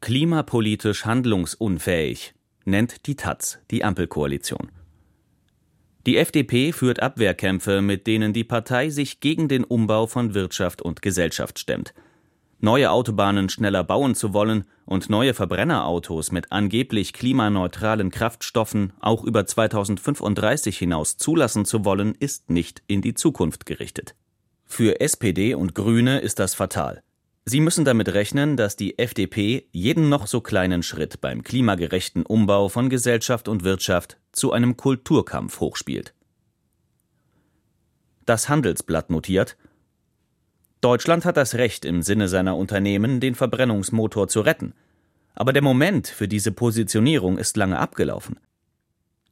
Klimapolitisch handlungsunfähig, nennt die taz die Ampelkoalition. Die FDP führt Abwehrkämpfe, mit denen die Partei sich gegen den Umbau von Wirtschaft und Gesellschaft stemmt. Neue Autobahnen schneller bauen zu wollen und neue Verbrennerautos mit angeblich klimaneutralen Kraftstoffen auch über 2035 hinaus zulassen zu wollen, ist nicht in die Zukunft gerichtet. Für SPD und Grüne ist das fatal. Sie müssen damit rechnen, dass die FDP jeden noch so kleinen Schritt beim klimagerechten Umbau von Gesellschaft und Wirtschaft zu einem Kulturkampf hochspielt. Das Handelsblatt notiert, Deutschland hat das Recht, im Sinne seiner Unternehmen den Verbrennungsmotor zu retten. Aber der Moment für diese Positionierung ist lange abgelaufen.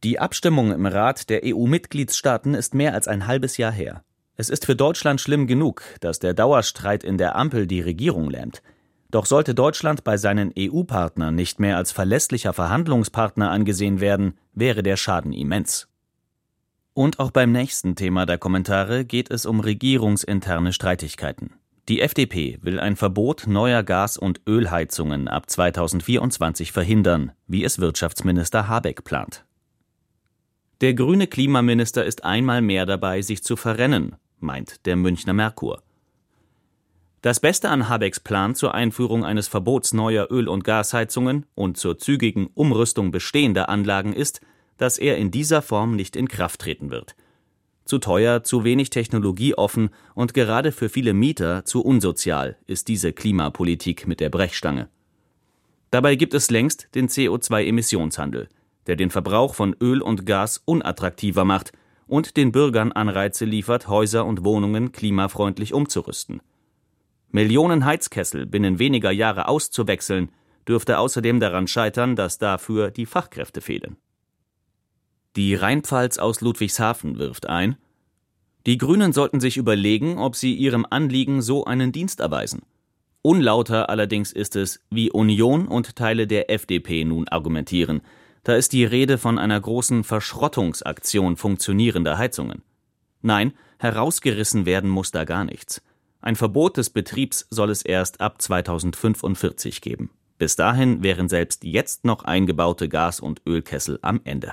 Die Abstimmung im Rat der EU-Mitgliedstaaten ist mehr als ein halbes Jahr her. Es ist für Deutschland schlimm genug, dass der Dauerstreit in der Ampel die Regierung lähmt. Doch sollte Deutschland bei seinen EU-Partnern nicht mehr als verlässlicher Verhandlungspartner angesehen werden, wäre der Schaden immens. Und auch beim nächsten Thema der Kommentare geht es um regierungsinterne Streitigkeiten. Die FDP will ein Verbot neuer Gas- und Ölheizungen ab 2024 verhindern, wie es Wirtschaftsminister Habeck plant. Der grüne Klimaminister ist einmal mehr dabei, sich zu verrennen, meint der Münchner Merkur. Das Beste an Habecks Plan zur Einführung eines Verbots neuer Öl- und Gasheizungen und zur zügigen Umrüstung bestehender Anlagen ist, dass er in dieser Form nicht in Kraft treten wird. Zu teuer, zu wenig technologieoffen und gerade für viele Mieter zu unsozial ist diese Klimapolitik mit der Brechstange. Dabei gibt es längst den CO2-Emissionshandel, der den Verbrauch von Öl und Gas unattraktiver macht und den Bürgern Anreize liefert, Häuser und Wohnungen klimafreundlich umzurüsten. Millionen Heizkessel binnen weniger Jahre auszuwechseln, dürfte außerdem daran scheitern, dass dafür die Fachkräfte fehlen. Die Rheinpfalz aus Ludwigshafen wirft ein, die Grünen sollten sich überlegen, ob sie ihrem Anliegen so einen Dienst erweisen. Unlauter allerdings ist es, wie Union und Teile der FDP nun argumentieren, da ist die Rede von einer großen Verschrottungsaktion funktionierender Heizungen. Nein, herausgerissen werden muss da gar nichts. Ein Verbot des Betriebs soll es erst ab 2045 geben. Bis dahin wären selbst jetzt noch eingebaute Gas- und Ölkessel am Ende.